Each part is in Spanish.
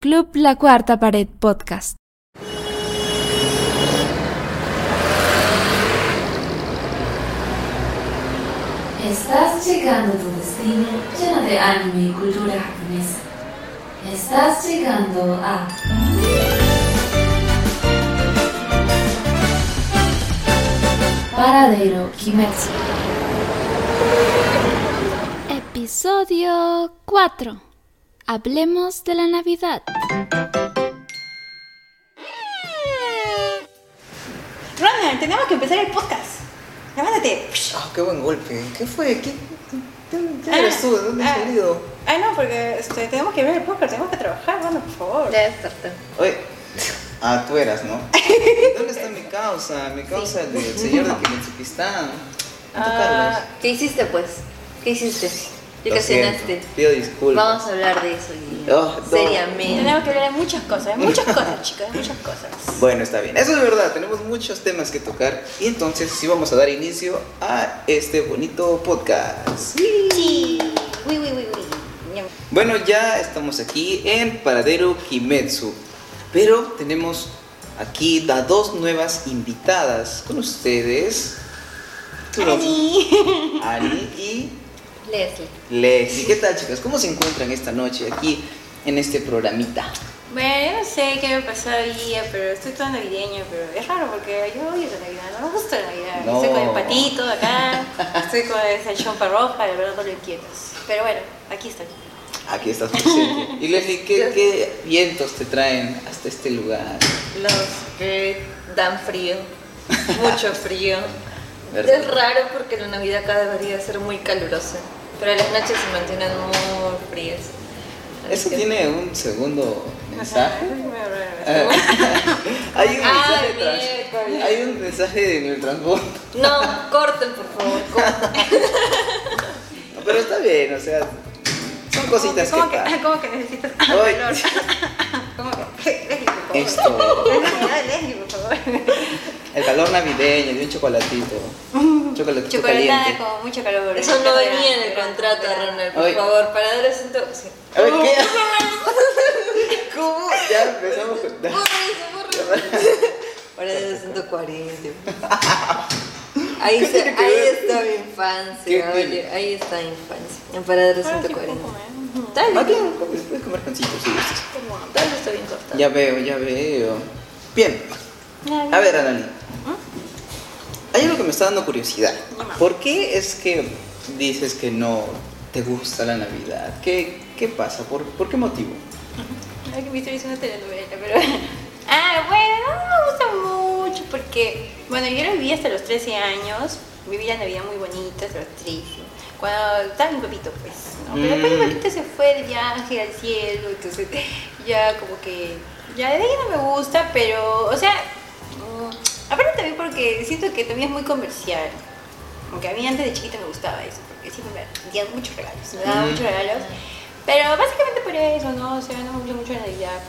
Club La Cuarta Pared Podcast. Estás llegando a tu destino lleno de anime y cultura japonesa. Estás llegando a Paradero Kimetsu. Episodio 4. Hablemos de la Navidad. Ronald, tenemos que empezar el podcast. Levántate. Ah, qué buen golpe. ¿Qué fue? ¿Qué, Ah, eres tú? ¿De dónde has ah. venido? Ay, no, porque este, tenemos que ver el podcast, tenemos que trabajar, bueno, por favor. Ya desperté. Oye. Ah, tú eras, ¿no? ¿Dónde está mi causa? Mi causa del señor de Kimetsuki-stan. Ah, ¿Qué hiciste pues? ¿Qué hiciste? ¿Qué Lo siento, ocasionaste? Pido disculpas. Vamos a hablar de eso. Oh, no. Seriamente. tenemos que hablar de muchas cosas, de muchas cosas, chicas, de muchas cosas. Bueno, está bien. Eso es verdad. Tenemos muchos temas que tocar. Y entonces sí vamos a dar inicio a este bonito podcast. Sí. Uy, uy, uy, uy. Ñam. Bueno, ya estamos aquí en Paradero Kimetsu. Pero tenemos aquí a dos nuevas invitadas con ustedes. Ani. Ani y Leslie. Leslie. ¿Qué tal, chicas? ¿Cómo se encuentran esta noche aquí en este programita? Bueno, yo no sé qué me pasó hoy día, pero estoy toda navideña, pero es raro porque yo odio la Navidad, no me gusta la Navidad. No. Estoy con el patito acá, estoy con esa chompa roja, de verdad no lo inquietas. Pero bueno, aquí estoy. Aquí estás presente. Y Leslie, ¿qué, qué vientos te traen hasta este lugar? Los que dan frío. Mucho frío. ¿Verdad? Es raro porque la Navidad acá debería ser muy calurosa. Pero las noches se mantienen muy frías. Eso tiene un segundo mensaje. Eh, hay un mensaje miércoles. hay un mensaje en el transporte. No, corten por favor, corten. Pero está bien, o sea, son cositas ¿Cómo que que. ¿Cómo que necesitas calor? ¿Cómo que? Leslie, por favor. Esto, Leslie, por favor. el calor navideño de un chocolatito. Chocolatito Chocolatada caliente. con mucho calor. Eso no venía en el contrato. Ronald, por Ay. favor, para dar asunto. Sí. A ver, ¿qué? ¿Cómo? Ya empezamos con... Para dar asunto 40. Ahí, ¿Qué se- tiene que ahí está mi ¿Qué infancia, oye, ahí está mi infancia. En Paradero Ahora sí 140. puedo comer. Dale, Ah, claro, puedes puedes comer pancito si gustas. dale, está bien cortado. Ya veo, ya veo. Bien, a ver, Anani. Hay algo que me está dando curiosidad. ¿Por qué es que dices que no te gusta la Navidad? ¿Qué, qué pasa? ¿Por, ¿Por qué motivo? Ay, que me estoy viendo una telenovela, pero... Ah, bueno, no me gusta mucho porque... Bueno, yo lo viví hasta los 13 años. Viví la Navidad muy bonita hasta los 13. Cuando estaba mi papito, pues, ¿no? Pero después mi Mm. papito se fue de viaje al cielo, entonces ya como que... Ya de ahí no me gusta, pero, o sea... Aparte también porque siento que también es muy comercial. Aunque a mí antes de chiquita me gustaba eso, porque siempre me dieron muchos regalos, me daban Mm. muchos regalos. Pero básicamente por eso, ¿no? O sea, no me gusta mucho la Navidad.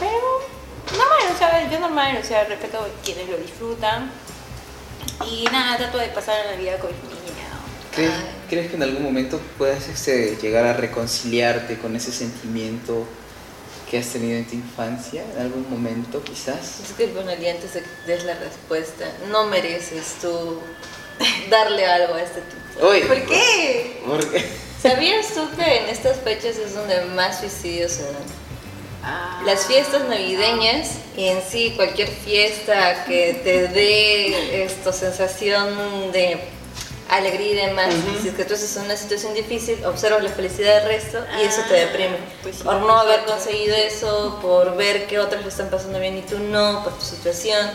Pero normal, o sea, yo normal, o sea, respeto a quienes lo disfrutan. Y nada, trato de pasar la Navidad con mi niña. ¿no? ¿Crees, crees que en algún momento puedas este, llegar a reconciliarte con ese sentimiento que has tenido en tu infancia? ¿En algún momento quizás? Disculpa, Nelly, antes de que des la respuesta, no mereces tú darle algo a este tipo. Uy. ¿Por qué? ¿Sabías tú que en estas fechas es donde más suicidios se dan? Ah. Las fiestas navideñas y en sí cualquier fiesta que te dé esto sensación de alegría y demás, Ujú. si es que tú estás en una situación difícil, observas la felicidad del resto y eso te Ah, deprime. pues sí, por no haber cierto. conseguido eso, por ver que otros lo están pasando bien y tú no, por tu situación,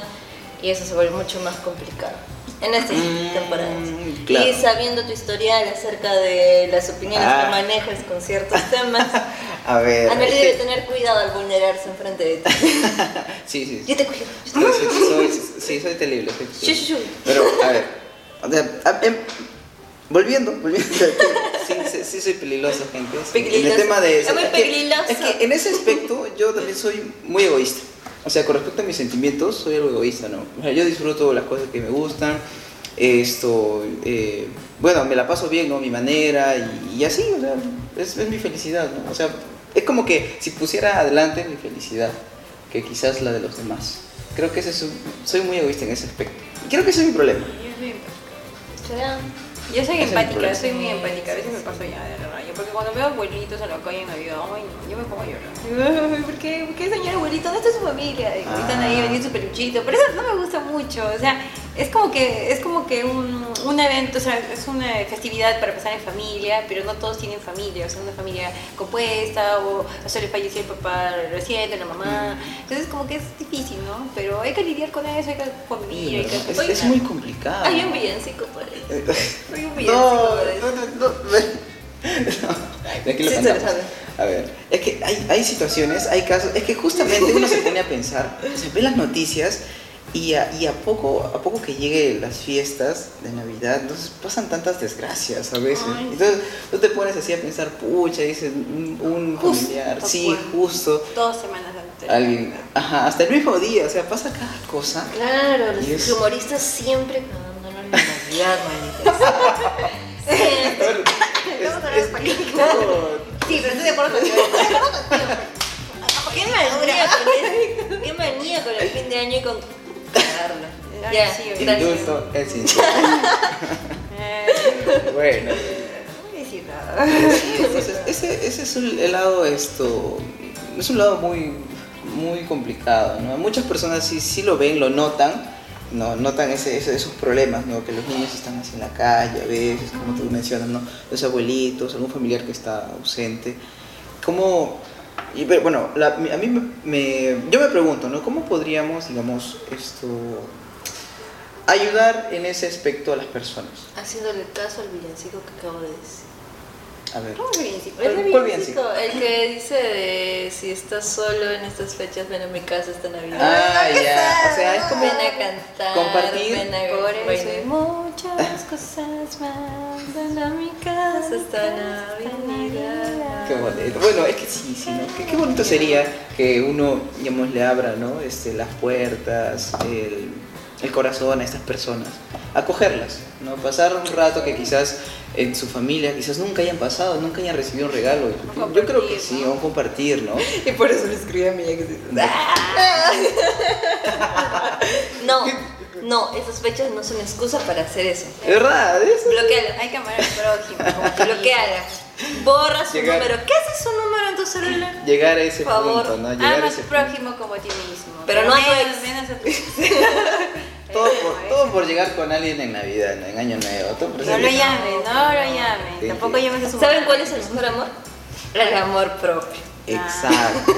y eso se vuelve mucho más complicado en estas Mm, temporadas. claro. Y sabiendo tu historial acerca de las opiniones Ah. que manejas con ciertos temas, A ver... Es debe tener cuidado al vulnerarse enfrente de ti. Sí, sí. Yo te cuido. Sí, sí, soy, sí, soy terrible. soy terrible. Pero, a ver, o sea, a- em, volviendo, volviendo. Sí, sí, sí soy peligroso, gente. sí. En el Peligroso. tema de... Es muy que- peligroso. Es que en ese aspecto yo también soy muy egoísta. O sea, con respecto a mis sentimientos, soy algo egoísta, ¿no? O sea, yo disfruto las cosas que me gustan. Esto, eh, bueno, me la paso bien, ¿no? A mi manera y, y así, o sea, es, es mi felicidad, ¿no? O sea, Es como que si pusiera adelante mi felicidad, que quizás la de los demás. Creo que ese es un- soy muy egoísta en ese aspecto. Y creo que ese es mi problema. Yo soy empática. Soy es empática, muy empática. A veces me paso ya de la raya. Porque cuando veo abuelitos en la calle en Navidad, ay, no, yo me pongo a llorar. ¿Por qué? ¿Por qué, señor abuelito? ¿Dónde está su familia? Y están ahí Ah. vendiendo su peluchito. Pero eso no me gusta mucho. O sea, es como que, es como que un, un evento, o sea, es una festividad para pasar en familia, pero no todos tienen familia. O sea, una familia compuesta, o, o se le falleció el papá reciente, la mamá. Entonces, como que es difícil, ¿no? Pero hay que lidiar con eso, hay que convivir, hay que es, es muy complicado. Hay un villancico por ahí. Hay un villancico No, por ahí. no, no, no. Aquí lo Sí. A ver, es que hay, hay situaciones, hay casos, es que justamente uno se pone a pensar, se ve las noticias y a, y a poco a poco que lleguen las fiestas de Navidad, entonces pasan tantas desgracias a veces. Ay. Entonces tú te pones así a pensar, pucha, dices, un, Justo, familiar, sí, justo, dos semanas antes. alguien, ajá, hasta el mismo día, o sea, pasa cada cosa. Claro, los es- humoristas siempre Navidad, es- es hablando un poco- Sí, pero estoy de acuerdo contigo. ¿Qué manía con el, qué manía con el fin de año y con Ay, Ya, sí. Indulto es indulto. Bueno. No voy a decir nada. Entonces, ese, ese es un- el lado esto es un lado muy muy complicado ¿no? muchas personas sí, sí lo ven lo notan no notan ese, ese- esos problemas ¿no? que los niños están así en la calle a veces como tú mencionas ¿no? los abuelitos algún familiar que está ausente cómo y pero, bueno la- a mí me, me- yo me pregunto ¿no? cómo podríamos digamos esto ayudar en ese aspecto a las personas Haciéndole caso al villancico que acabo de decir. a ver ¿Cómo villancico? ¿Cuál- Ese cuál villancico, el que dice de si estás solo en estas fechas, ven a mi casa esta Navidad. ah ya o sea es como Ven a cantar, compartir. ven a Por eso muchas cosas más. Ven a mi casa esta Navidad. Qué bonito. Bueno, es que sí, sí, ¿no? Qué, qué bonito sería que uno, digamos, le abra, ¿no? Este, las puertas, el, el corazón a estas personas, acogerlas, ¿no? Pasar un rato que quizás en su familia, quizás nunca hayan pasado, nunca hayan recibido un regalo. Yo creo que sí, ¿no? o compartir, ¿no? Y por eso le escribí a mi ex. No, no, esas fechas no son excusa para hacer eso. ¿De verdad? ¿Es? Bloqueala. Hay que amar al prójimo. Bloqueala. Borra su Llegar- número. ¿Qué hace su número en tu celular? Llegar a ese Por favor, punto, ¿no? Llegar Ama a ese tu punto. prójimo como a ti mismo. Pero no a tu menos, ex. menos a tu. Todo por, todo por llegar con alguien en Navidad, ¿no? en Año Nuevo. Todo por No lo llamen, no lo llamen. Sí, Tampoco sí. llames a su ¿Saben cuál es el mejor amor? El amor propio. Exacto.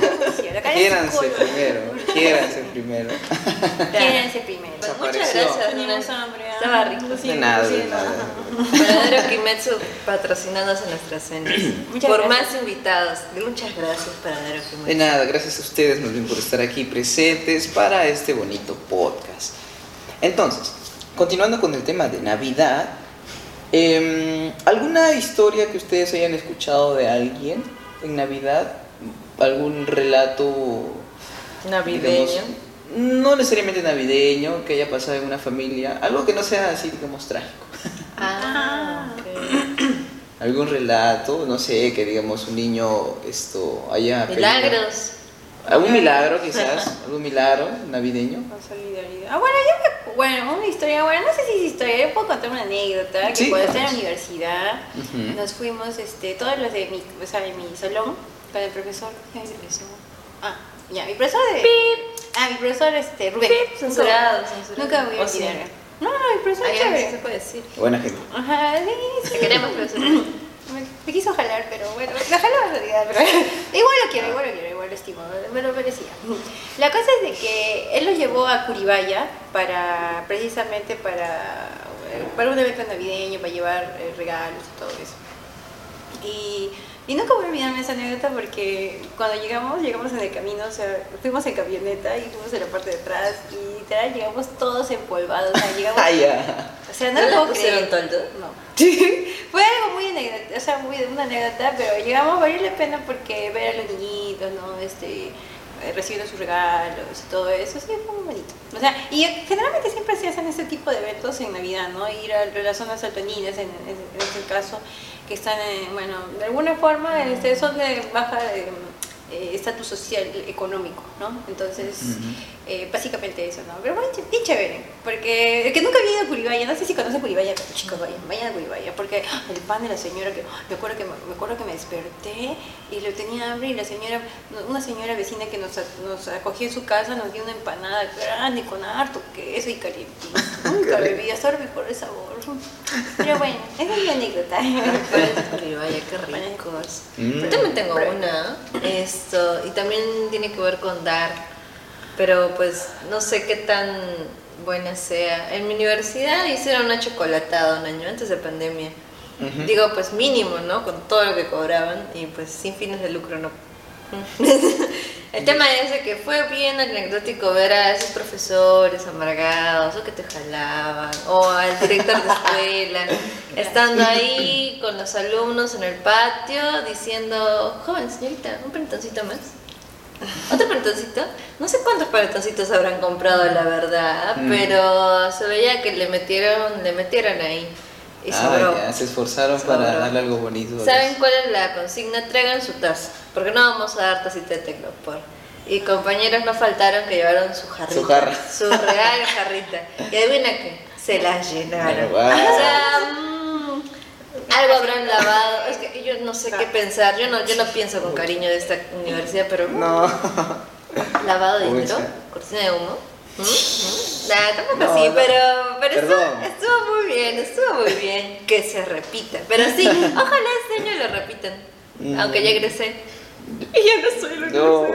Quiéranse primero, quiéranse primero. Quiéranse primero. Pues muchas gracias. Estaba rico. De nada, de nada. Verdadero Kimetsu patrocinándose nuestras cenas. Muchas por gracias. más invitados. Muchas gracias, Verdadero De Kimetsu. nada, gracias a ustedes más bien por estar aquí presentes para este bonito podcast. Entonces, continuando con el tema de Navidad, em, ¿alguna historia que ustedes hayan escuchado de alguien en Navidad? ¿Algún relato Navideño. digamos, no necesariamente navideño, que haya pasado en una familia, algo que no sea así, digamos, trágico? Ah, ok. Algún relato, no sé, que digamos un niño esto haya... pedido- Milagros. ¿Algún milagro quizás? ¿Algún milagro navideño? Ah, bueno, yo me, bueno, una historia, bueno, no sé si es historia, yo puedo contar una anécdota, que Sí, cuando estaba en la universidad, nos fuimos, este, todos los de mi, o sea, de mi salón, con el profesor, ¿qué es el profesor? Ah, ya, mi profesor de... Ah, mi profesor, este, Rubén. Pip, censurado, censurado. Nunca me voy a O sí. olvidar. No, no, mi profesor Ay, es chévere. se puede decir. Buena gente. Ajá, sí, sí. Te queremos, profesor. Me, me quiso jalar, pero bueno, me jaló en realidad, pero igual lo quiero, igual lo quiero, igual lo estimo, me lo merecía. La cosa es de que él lo llevó a Curibaya para, precisamente para, para un evento navideño, para llevar eh, regalos y todo eso. Y, y nunca voy a olvidarme esa anécdota porque cuando llegamos, llegamos en el camino, o sea, fuimos en camioneta y fuimos en la parte de atrás y literal llegamos todos empolvados, o sea, llegamos... Ah, ya. O sea, no, ¿No lo pusieron creer. toldo? No. Fue algo muy anécdota, o sea, muy una anécdota, pero llegamos a valer la pena porque ver a los niñitos, ¿no? Este, recibiendo sus regalos y todo eso, sí, fue muy bonito. O sea, y generalmente siempre se hacen este tipo de eventos en Navidad, ¿no? Ir a, las zonas altoninas, en, en, este caso, que están, en, bueno, de alguna forma, este, son de baja... Eh, estatus social, económico, ¿no? Entonces, eh, básicamente eso, ¿no? Pero bueno, bien chévere, porque el que nunca había ido a Curibaya, no sé si conoce Curibaya, pero chicos, vayan, vayan a Curibaya, porque el pan de la señora, que me acuerdo que me acuerdo que me desperté y lo tenía hambre y la señora, una señora vecina que nos, nos acogió en su casa nos dio una empanada grande con harto queso y calientito. Nunca bebí, hasta ahora por el sabor. Pero bueno, esa es mi anécdota. Curibaya, qué ricos. Mm. Yo también tengo una, esto, y también tiene que ver con dar pero pues no sé qué tan buena sea. En mi universidad hicieron una chocolatada un año antes de pandemia. Digo, pues mínimo, ¿no? Con todo lo que cobraban y pues sin fines de lucro, ¿no? El tema es que fue bien anecdótico ver a esos profesores amargados o que te jalaban o al director de escuela estando ahí con los alumnos en el patio diciendo, joven señorita, un pentoncito más. Otro peletoncito. No sé cuántos peletoncitos habrán comprado, la verdad, mm. pero se veía que le metieron, le metieron ahí. Y ah, se esforzaron para darle algo bonito. ¿Saben cuál es la consigna? Traigan su taza, porque no vamos a dar tacita de tecnopor. Y compañeros no faltaron que llevaron su jarrita. Su jarra. Su real jarrita. Y adivina qué, se las llenaron. O sea, algo habrán lavado. Es que yo no sé qué pensar. Yo no, yo no pienso con cariño de esta universidad, pero. No. Lavado de dinero, cortina de humo. ¿Mm? ¿Mm? Nah, tampoco así, pero, pero estuvo, estuvo, muy bien, estuvo muy bien que se repita. Pero sí, ojalá este año lo repitan. Mm. Aunque ya egresé. Y ya no soy lo que no,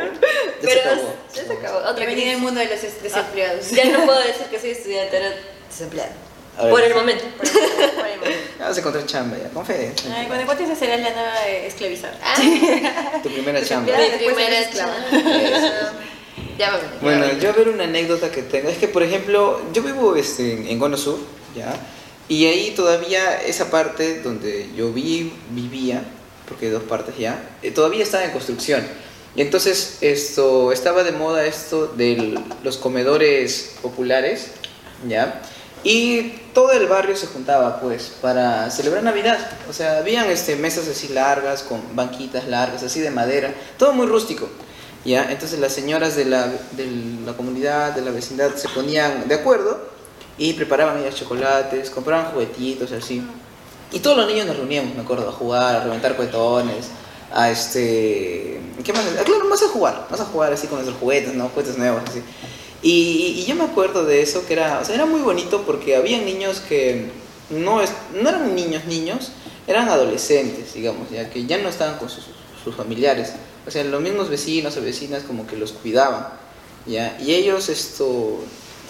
Pero ya se acabó. Otra en el mundo de los desempleados. ya no puedo decir que soy estudiante, era desempleado. Por el momento. Por el momento. Vamos a encontrar chamba ya, con fe. Ay, cuando encuentres esa será la nueva esclavizada. Ah. tu primera chamba. Mi primera chamba. Ya bueno, yo a ver una anécdota que tengo. Es que, por ejemplo, yo vivo este, en Gono Sur, ¿ya? Y ahí todavía esa parte donde yo vi, vivía, porque hay dos partes ya, eh, todavía estaba en construcción. Y entonces esto, estaba de moda esto de los comedores populares, ¿ya? Y todo el barrio se juntaba pues para celebrar Navidad. O sea, habían este, mesas así largas, con banquitas largas, así de madera, todo muy rústico. ¿ya? Entonces las señoras de la, de la comunidad, de la vecindad, se ponían de acuerdo y preparaban ya chocolates, compraban juguetitos así. Y todos los niños nos reuníamos, me acuerdo, a jugar, a reventar cuetones, a este... ¿Qué más? Ah, claro, más a jugar, más a jugar así con nuestros juguetes, ¿no? Juguetes nuevos, así. Y, yo me acuerdo de eso, que era, o sea, era muy bonito porque había niños que no, es, no eran niños niños, eran adolescentes, digamos, ya que ya no estaban con sus, sus familiares. O sea, los mismos vecinos o vecinas como que los cuidaban, ¿ya? Y ellos esto,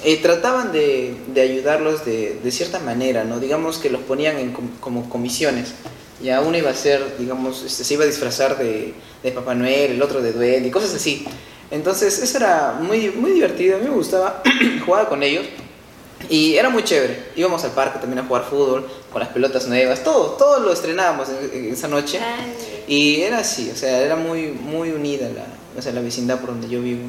eh, trataban de, de ayudarlos de, de, cierta manera, ¿no? Digamos que los ponían en, como comisiones. Ya uno iba a ser, digamos, este, se iba a disfrazar de, de Papá Noel, el otro de Duende y cosas así. Entonces, eso era muy, muy divertido, a mí me gustaba, jugar con ellos y era muy chévere. Íbamos al parque también a jugar fútbol con las pelotas nuevas, todo, todo lo estrenábamos esa noche y era así, o sea, era muy, muy unida la, o sea, la vecindad por donde yo vivo.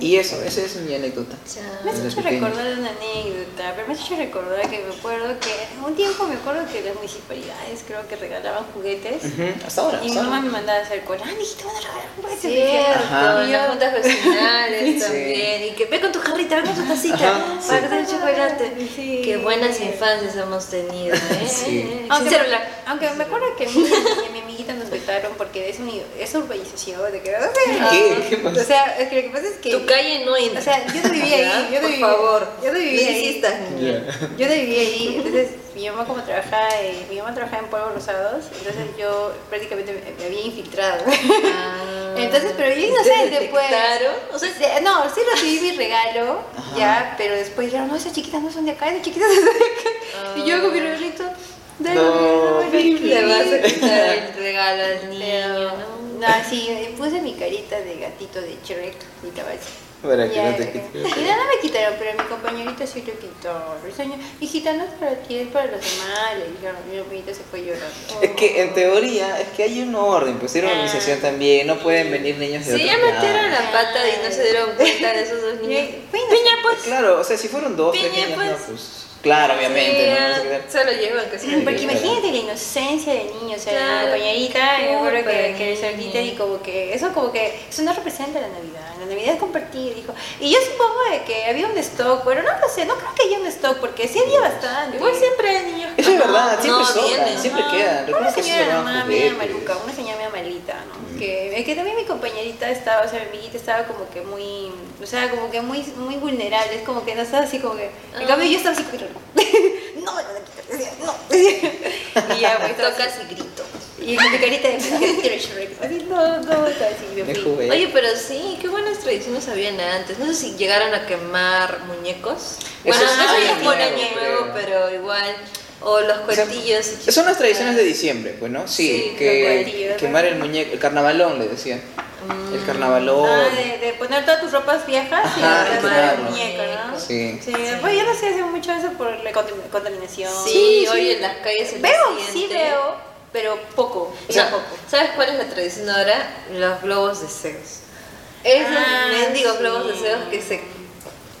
Y eso, esa es mi anécdota. Me has hecho recordar una anécdota, pero me has hecho recordar que me acuerdo que un tiempo me acuerdo que las municipalidades creo que regalaban juguetes. Hasta ahora. Y mi mamá me mandaba a hacer cola, te van a regalar juguetes. Cierto, y las juntas vecinales también. Y que ve con tu jarrita, ve con tu tacita para que te el chocolate. Qué buenas infancias hemos tenido, ¿eh? Sí. Aunque, aunque me acuerdo que mi, mi amiguita nos vetaron porque es, es urbanización, de que... ¿Qué? ¿Qué pasa? O sea, es que lo que pasa es que tu calle no entra. O sea, yo no vivía ahí. Yo no Por favor. Yo no vivía ahí. Yo no vivía ahí. Entonces, mi mamá como trabajaba, mi mamá trabajaba en polvos rosados, entonces yo prácticamente me, había infiltrado. Ah, entonces, pero yo inocente, después. O sea, no, sí recibí mi regalo, ya, pero después dijeron, no, esas chiquitas no son de acá, esas chiquitas no son de acá. Y yo con mi regalito, no, le vas a quitar el regalo al niño, ¿no? No, sí, puse mi carita de gatito de Shrek y estaba así. Para que Ya, no te. Y no, no me quitaron, pero mi compañerita sí lo quitó. Risueño, hijita, no es para ti, es para los demás. Le dijeron, mi compañerita se fue llorando. Es que en teoría, es que hay un orden, pues hay una Ah. organización también, no pueden venir niños de Sí, otro ya metieron la pata y no se dieron cuenta de esos dos niños. Piña, pues. Claro, o sea, si fueron dos, tres niños, pues. no, pues. Claro, obviamente, ¿no? No se lo llevan, que se lo Porque llevan. imagínate la inocencia del niño, o sea, Claro. la compañerita, yo recuerdo que, que solita y como que eso como que eso no representa la Navidad, la Navidad es compartir, dijo. Y yo supongo de que había un stock, pero no lo sé, no creo que haya un stock porque sí había bastante. Igual siempre hay niños. Eso es verdad, siempre no, sobran, siempre quedan. Una sí señora mamá media juguetes. maluca, una señora ¿no? Que, que también mi compañerita estaba, o sea, mi amiguita estaba como que muy, o sea, como que muy, muy vulnerable, es como que no estaba así como que, en cambio yo estaba así como que, no me lo van a quitar, decía, no. y ya, pues, Tocas así. y grito. Y con mi carita de así, no, no, estaba así. Oye, pero sí, qué buenas tradiciones habían antes. No sé si llegaron a quemar muñecos. Bueno, Eso es no sé año si por nuevo, año nuevo, pero igual. O los cuentillos. y Son las tradiciones de chiquitas. diciembre, pues, ¿no? Sí, Sí, que quemar el muñeco, el carnavalón, le decían. Mm. El carnavalón. Ah, de, de poner todas tus ropas viejas y Ajá, hacer claro. el muñeco, ¿no? Sí. Sí, pues yo no sé, hace mucho eso por la contam- contaminación. Sí, Sí, hoy en las calles el Veo, sí veo, pero poco. O sea, poco. ¿sabes cuál es la tradición ahora? Los globos de Zeus. Esos Ah, mendigos sí. globos de Zeus que se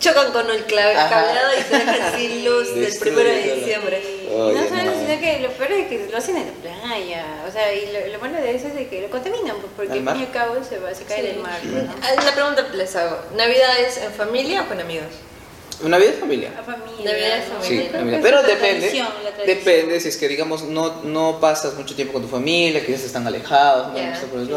chocan con el cableado y se dejan sin luz del primero de diciembre. Oye, no solo no. sino que lo peor es que lo hacen en la playa. O sea, y lo, lo malo de eso es de que lo contaminan, pues, porque ¿Al fin y al cabo se, va, se cae Sí. del mar. pues, ¿no? Ah, La pregunta que les hago, ¿Navidad es en familia o con amigos? Navidad es familia. La familia. Navidad es ¿no? familia. Sí, es pero la depende, tradición, la tradición. depende si es que digamos no, no pasas mucho tiempo con tu familia, que ya están alejados, no por el sí.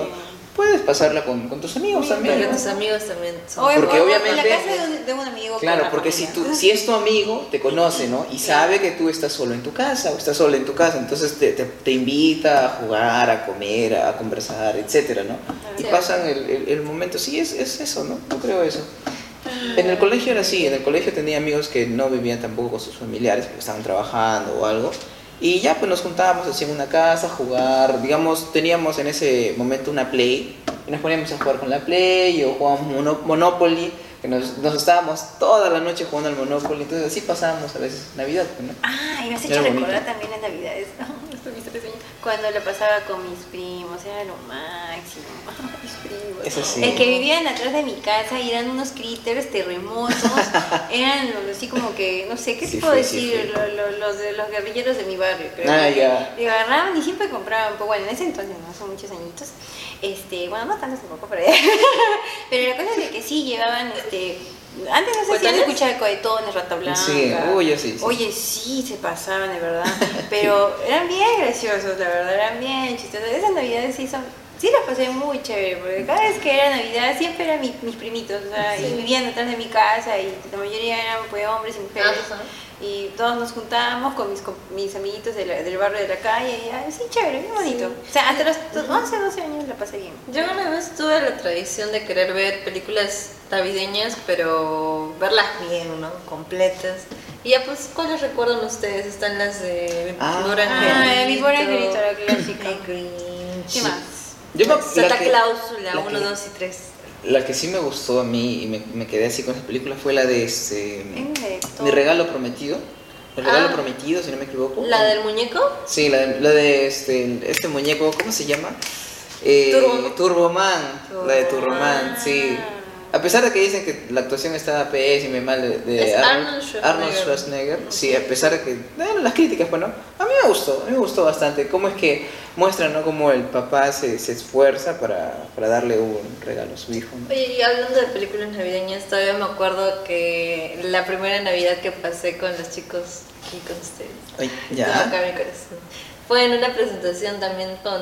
Puedes pasarla con, con tus amigos también. ¿no? tus amigos también son. Porque o obviamente- En la casa de un, de un amigo. con Claro, la porque si, tú, si es tu amigo, te conoce, ¿no? Y sabe que tú estás solo en tu casa o estás sola en tu casa, entonces te, te, te invita a jugar, a comer, a conversar, etcétera, ¿no? Y Sí. pasan el, el, el momento, sí, es, es eso, ¿no? Yo creo eso. En el colegio era así, en el colegio tenía amigos que no vivían tampoco con sus familiares porque estaban trabajando o algo. Y ya pues nos juntábamos así en una casa a jugar, digamos, teníamos en ese momento una Play y nos poníamos a jugar con la Play o jugábamos Mono- Monopoly, que nos, nos estábamos toda la noche jugando al Monopoly, entonces así pasábamos a veces Navidad, pues, ¿no? Ah, y me has hecho bonito. recordar también las navidades. Esto me hizo reseña. Cuando lo pasaba con mis primos, era lo máximo. Mis primos. Eso sí. El que vivían atrás de mi casa y eran unos critters terremotos. eran los- así como que, no sé, ¿qué Sí te puedo fue, decir? los, de los guerrilleros de mi barrio, creo. Ah, ya. Y agarraban y siempre compraban, pues bueno, en ese entonces, no son muchos añitos. Este, bueno, no tantos tampoco, pero, pero la cosa es de que sí llevaban, este, antes no se hacían ¿Cohetones? escuchar cohetones, rata blanca. Sí, uy, yo sí, sí. Oye, sí, se pasaban de verdad. Pero eran bien graciosos, la verdad, eran bien chistosos. Esas navidades sí son. Sí las pasé muy chévere, porque cada vez que era Navidad siempre eran mi- mis primitos, o sea, y vivían detrás de mi casa y la mayoría eran pues hombres y mujeres. Ajá. Y todos nos juntábamos con mis, com- mis amiguitos de la- del barrio de la calle y ah, sí, chévere, bien bonito. O sea, hasta los 11, 12 años la pasé bien. Yo una vez tuve la tradición de querer ver películas navideñas, pero verlas bien, ¿no? Completas. Y ya pues, ¿cuáles recuerdan ustedes? Están las de Mi Ah. Pobre Ah, Angelito, Mi Pobre Angelito, la clásica. Grinch. ¿Qué más? Yo me- Santa que- Cláusula, la 1, que- 2 y 3. La que sí me gustó a mí y me, me quedé así con esa película fue la de este. Mi regalo prometido. El regalo Ah. prometido, si no me equivoco. ¿La del muñeco? Sí, la de, la de este, este muñeco, ¿cómo se llama? Eh, Turbo- Turboman. La de Turboman, sí. A pesar de que dicen que la actuación está pésima y mal de, de Es Arnold, Arnold Schwarzenegger. Arnold Schwarzenegger, sí, a pesar de que, bueno, las críticas, bueno, a mí me gustó, a mí me gustó bastante. Cómo es que muestran, ¿no? Cómo el papá se, se esfuerza para, para darle un regalo a su hijo, ¿no? Oye, y hablando de películas navideñas, todavía me acuerdo que la primera Navidad que pasé con los chicos aquí con ustedes. Ay, ya. mi corazón. Fue en una presentación también con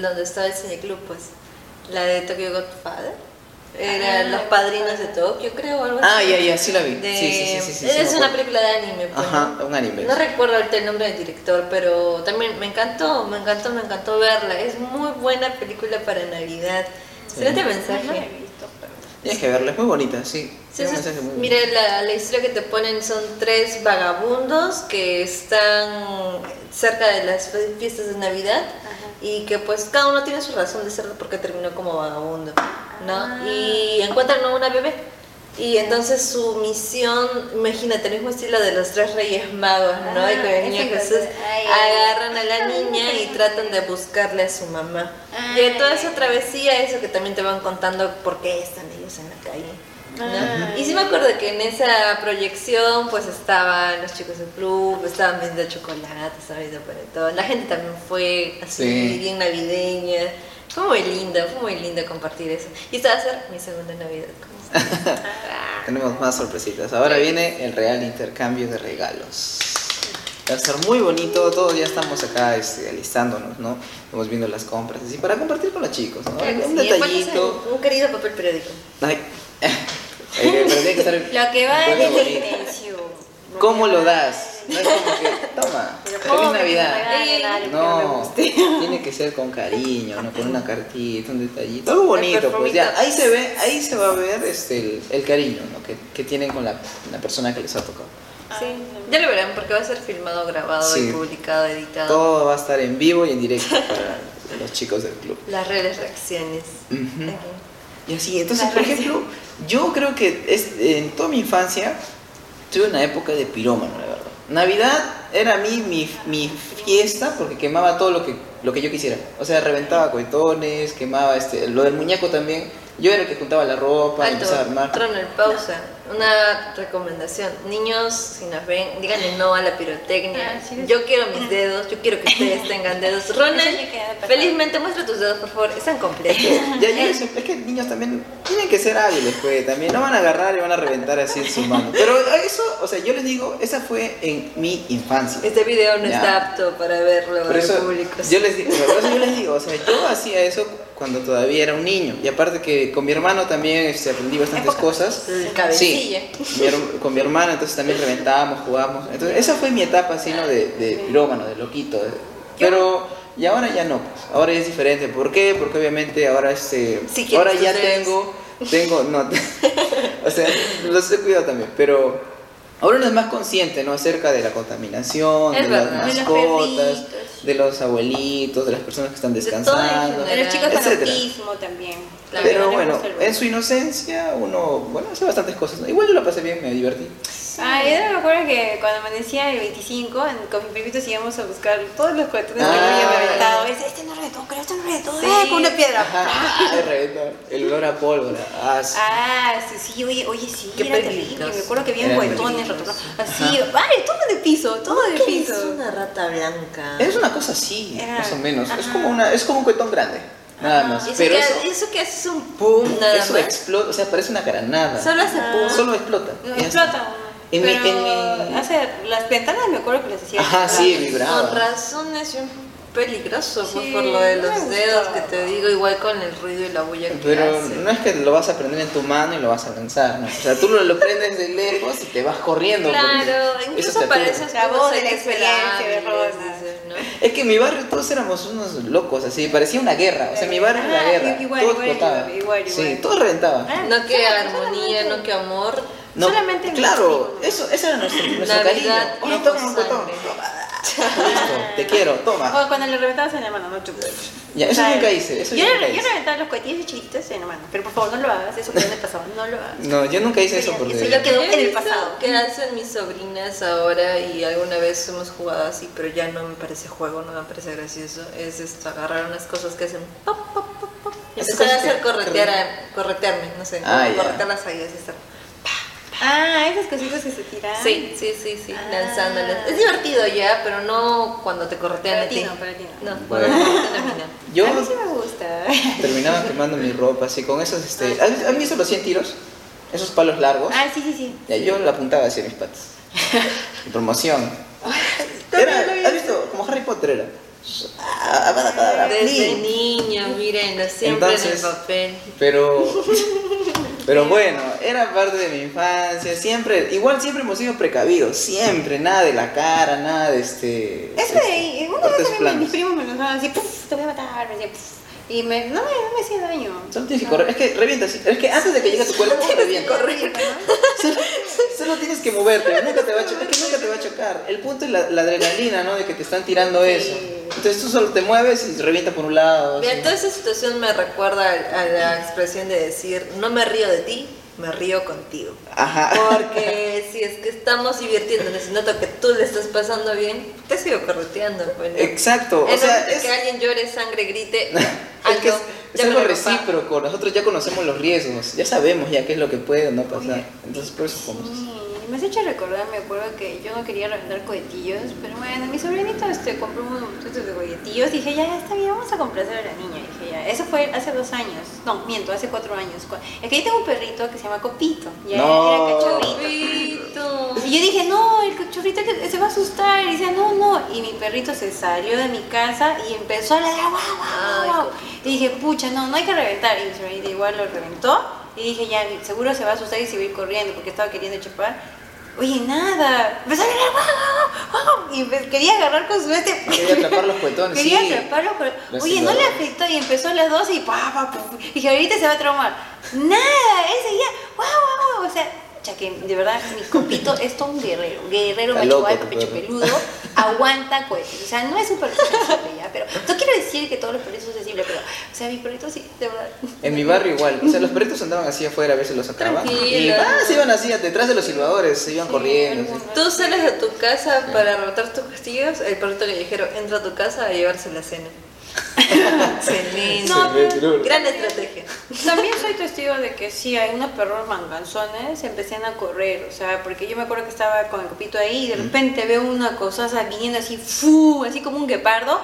donde estaba el cineclub, pues, la de Tokyo Godfather. Era Ah, Los Padrinos de Tokio, creo, o algo Ah, así. ya, ya, sí la vi. De- Sí, sí, sí, sí, sí, sí, es una acuerdo. película de anime, pues, Ajá, ¿no? un anime. No recuerdo ahorita el nombre del director, pero también me encantó, me encantó, me encantó verla. Es muy buena película para Navidad. Excelente No la mensaje. he visto, pero- Tienes que verla, es muy bonita, sí. Sí, es- muy la, la historia que te ponen son tres vagabundos que están cerca de las fiestas de Navidad y que pues cada uno tiene su razón de ser porque terminó como vagabundo, ¿no? Ah. Y encuentran a una bebé. Y entonces su misión, imagínate, el mismo estilo de los tres reyes magos, ¿no? y con el Ah, niño Jesús. Ay, ay, agarran a la niña y tratan de buscarle a su mamá. y en toda esa travesía, eso que también te van contando por qué están ellos en la calle. ¿No? Ah. Y sí me acuerdo que en esa proyección pues estaban los chicos del club, estaban viendo chocolate, estaban viendo panetón. La gente también fue así, Sí. bien navideña. Fue muy lindo, fue muy lindo compartir eso. Y esta va a ser mi segunda Navidad con ustedes. Tenemos más sorpresitas. Ahora viene el real intercambio de regalos. Va a estar muy bonito, todos ya estamos acá este, alistándonos, ¿no? Estamos viendo las compras, así para compartir con los chicos, ¿no? Claro Un sí, detallito. Un querido papel periódico. Ay. Eh, pero tiene que estar Lo que va es la bonito. intención. ¿Cómo lo das? No es como que, toma, feliz Navidad. No, tiene que ser con cariño, ¿no? Con una cartita, un detallito. Algo bonito, pues ya. Ahí se ve, ahí se va a ver este, el, el cariño, ¿no? Que, que tienen con la, la persona que les ha tocado. Sí, ya lo verán porque va a ser filmado, grabado Sí. y publicado, editado. Todo va a estar en vivo y en directo para los chicos del club. Las reales reacciones. Ujú. Aquí. Y así, entonces, por ejemplo, yo creo que en toda mi infancia tuve una época de pirómano, la verdad. Navidad era mí mi, mi fiesta porque quemaba todo lo que, lo que yo quisiera. O sea, reventaba cohetones, quemaba este, lo del muñeco también. Yo era el que juntaba la ropa, Alto, empezaba a armar. trono, pausa. Una recomendación. Niños, si nos ven, díganle no a la pirotecnia. Ah, yo quiero mis dedos, yo quiero que ustedes tengan dedos. Ronald, felizmente muestra tus dedos, por favor. Están completos. Ya, yo les- es que niños también tienen que ser hábiles, pues, también no van a agarrar y van a reventar así en su mano. Pero eso, o sea, yo les digo, esa fue en mi infancia. Este video no Ya. está apto para verlo Por en eso, público. yo les digo, por eso yo les digo, o sea, yo hacía eso cuando todavía era un niño. Y aparte que con mi hermano también este, aprendí bastantes cosas. El cabecilla. Sí, con mi hermano entonces también reventábamos, jugábamos. Entonces esa fue mi etapa así, ¿no? De, de pirómano, de loquito. Pero, y ahora ya no, pues. Ahora es diferente. ¿Por qué? Porque obviamente ahora este... Sí ahora ya tengo, tengo, no, o sea, los he cuidado también, pero... Ahora uno es más consciente, ¿no? Acerca de la contaminación, Es de verdad. las De los mascotas, de los abuelitos, de las personas que están descansando. De los chicos con Etcétera. autismo también. Claro, Pero bueno, en su inocencia uno, bueno, hace bastantes cosas. ¿no? Igual yo la pasé bien, me divertí. Ah, yo me acuerdo que cuando amanecía el 25, en- con mis primitos íbamos a buscar todos los cohetes que Ah. había reventado. Y dice, este no reventó, creo, este no reventó. Sí. Ah, con una piedra. Ajá, reventó. el olor a pólvora. Ah, sí. Ah, sí, sí, oye, oye, sí, Qué era terrible. Me acuerdo que había cohetones, así, vale, todo de piso, todo de ¿Qué piso. es una rata blanca? Es una cosa así, Era- más o menos. Es como una, es como un cohetón grande, nada más. ¿Y eso, Pero que, eso, eso que hace es un pum, nada eso más. explota, o sea, parece una granada. Solo hace Ah. pum. Solo explota. No, explota En mi- Pero en mi- hace, las ventanas me acuerdo que las hacía. Ajá, sí, vibraba. Con razón es un peligroso, pues, Sí, por lo de no los dedos que te digo, igual con el ruido y la bulla que Pero hace. no es que lo vas a prender en tu mano y lo vas a lanzar, ¿no? O sea, tú lo, lo prendes de lejos y te vas corriendo. Claro, eso incluso te para esas La cosas voz de la experiencia de dices, ¿no? Es que en mi barrio todos éramos unos locos, así, parecía una guerra. O sea, mi barrio era Ah, la guerra. igual, todo igual, explotaba. igual, igual, Sí, todo reventaba. Ah, No que armonía, no que amor. No, solamente mis claro, eso, ese era nuestro, nuestro cariño. No toma un botón. te quiero, toma. O cuando le reventabas en la mano, no chupas. Ya, eso nunca hice, eso yo, nunca yo hice. reventaba los cohetillos chiquitos en la mano. Pero por favor, no lo hagas. Eso que me pasaba. No lo hagas. No, yo nunca hice eso Eso porque... ya quedó en el pasado. que hacen mis sobrinas ahora y alguna vez hemos jugado así, pero ya no me parece juego, no me parece gracioso. Es esto, agarrar unas cosas que hacen pop, pop, pop, pop, empezar a hacer corretear a- corretearme, no sé, Ah, corretear las ayudas y estar. Ah, esas cositas que se tiran. Sí, sí, sí, sí, Ah. lanzándolas. Es divertido ya, pero no cuando te corretean a ti no, para ti no. No, Bueno. cuando te corretean a mí no. Yo A mí sí me gusta. terminaba quemando mi ropa así con esos, este... ¿Has has visto los 100 tiros? Esos palos largos. Ah, sí, sí, sí. Ya, yo la apuntaba hacia mis patas. Promoción. Era, ¿Has visto? Como Harry Potter era. Desde niño, miren, siempre en el papel. Pero, pero bueno, era parte de mi infancia, siempre, igual siempre hemos sido precavidos, siempre, nada de la cara, nada de este... Eso este, de una cortes vez mis primos me lanzaban así, puf, te voy a matar, me decía, puf. Y me, no, me, no me hacía daño. Solo tienes que correr, es que revienta, sí, es que antes de que llegue a tu cuerpo revienta. Correcto, Solo, tienes que moverte, nunca te va a chocar, que nunca te va a chocar. El punto es la, adrenalina, ¿no? De que te están tirando eso. Entonces tú solo te mueves y revienta por un lado. Mira, toda esa situación me recuerda a la expresión de decir, no me río de ti, me río contigo. Ajá. Porque si es que estamos divirtiéndonos y noto que tú le estás pasando bien, te sigo correteando. Pues, Exacto. o sea, es... que alguien llore, sangre, grite. algo, es, algo recíproco. Nosotros ya conocemos los riesgos, ya sabemos ya qué es lo que puede o no pasar. Entonces por eso somos me has hecho recordar, me acuerdo que yo no quería reventar cohetillos, pero bueno, mi sobrinito este, compró un montón de cohetillos. Dije, ya, está bien, vamos a complacer a la niña. Dije, ya, eso fue hace dos años. No, miento, hace cuatro años. Es que yo tengo un perrito que se llama Copito. Ya no. era cachorrito. Y yo dije, no, el cachorrito se va a asustar. Y dice, no, no. Y mi perrito se salió de mi casa y empezó a ladrar, guau, guau, guau. Y dije, pucha, no, no hay que reventar. Y mi sobrinito igual lo reventó. Y dije, ya, seguro se va a asustar y se va a ir corriendo porque estaba queriendo chupar. Oye, nada. Empezó a ¡wow! Y quería agarrar con su este. Quería atrapar los cuetones. Quería atraparlos. Pero... Oye, no le afectó y empezó a las dos y pa, pa, pa. Y dije, ahorita se va a traumar. Nada, él seguía, ¡wow, wow, wow! O sea, ya que de verdad mi copito es todo un guerrero, guerrero macho alto, pecho peludo, aguanta cohetes. O sea, no es súper sensible ya, pero no quiero decir que todos los perritos son sensibles, pero, o sea, mi perrito sí, de verdad. En mi barrio igual, o sea, los perritos andaban así afuera, a veces los sacaban. Y ah, se iban así, detrás de los silbadores, se iban corriendo. Tú sales de tu casa para rotar tus castillos, el perrito callejero entra a tu casa a llevarse la cena. Excelente. Gran estrategia. También soy testigo de que sí, hay unos perros manganzones empiezan a correr, o sea, porque yo me acuerdo que estaba con el copito ahí y de repente veo una cosa viniendo así, ¡fu! así como un guepardo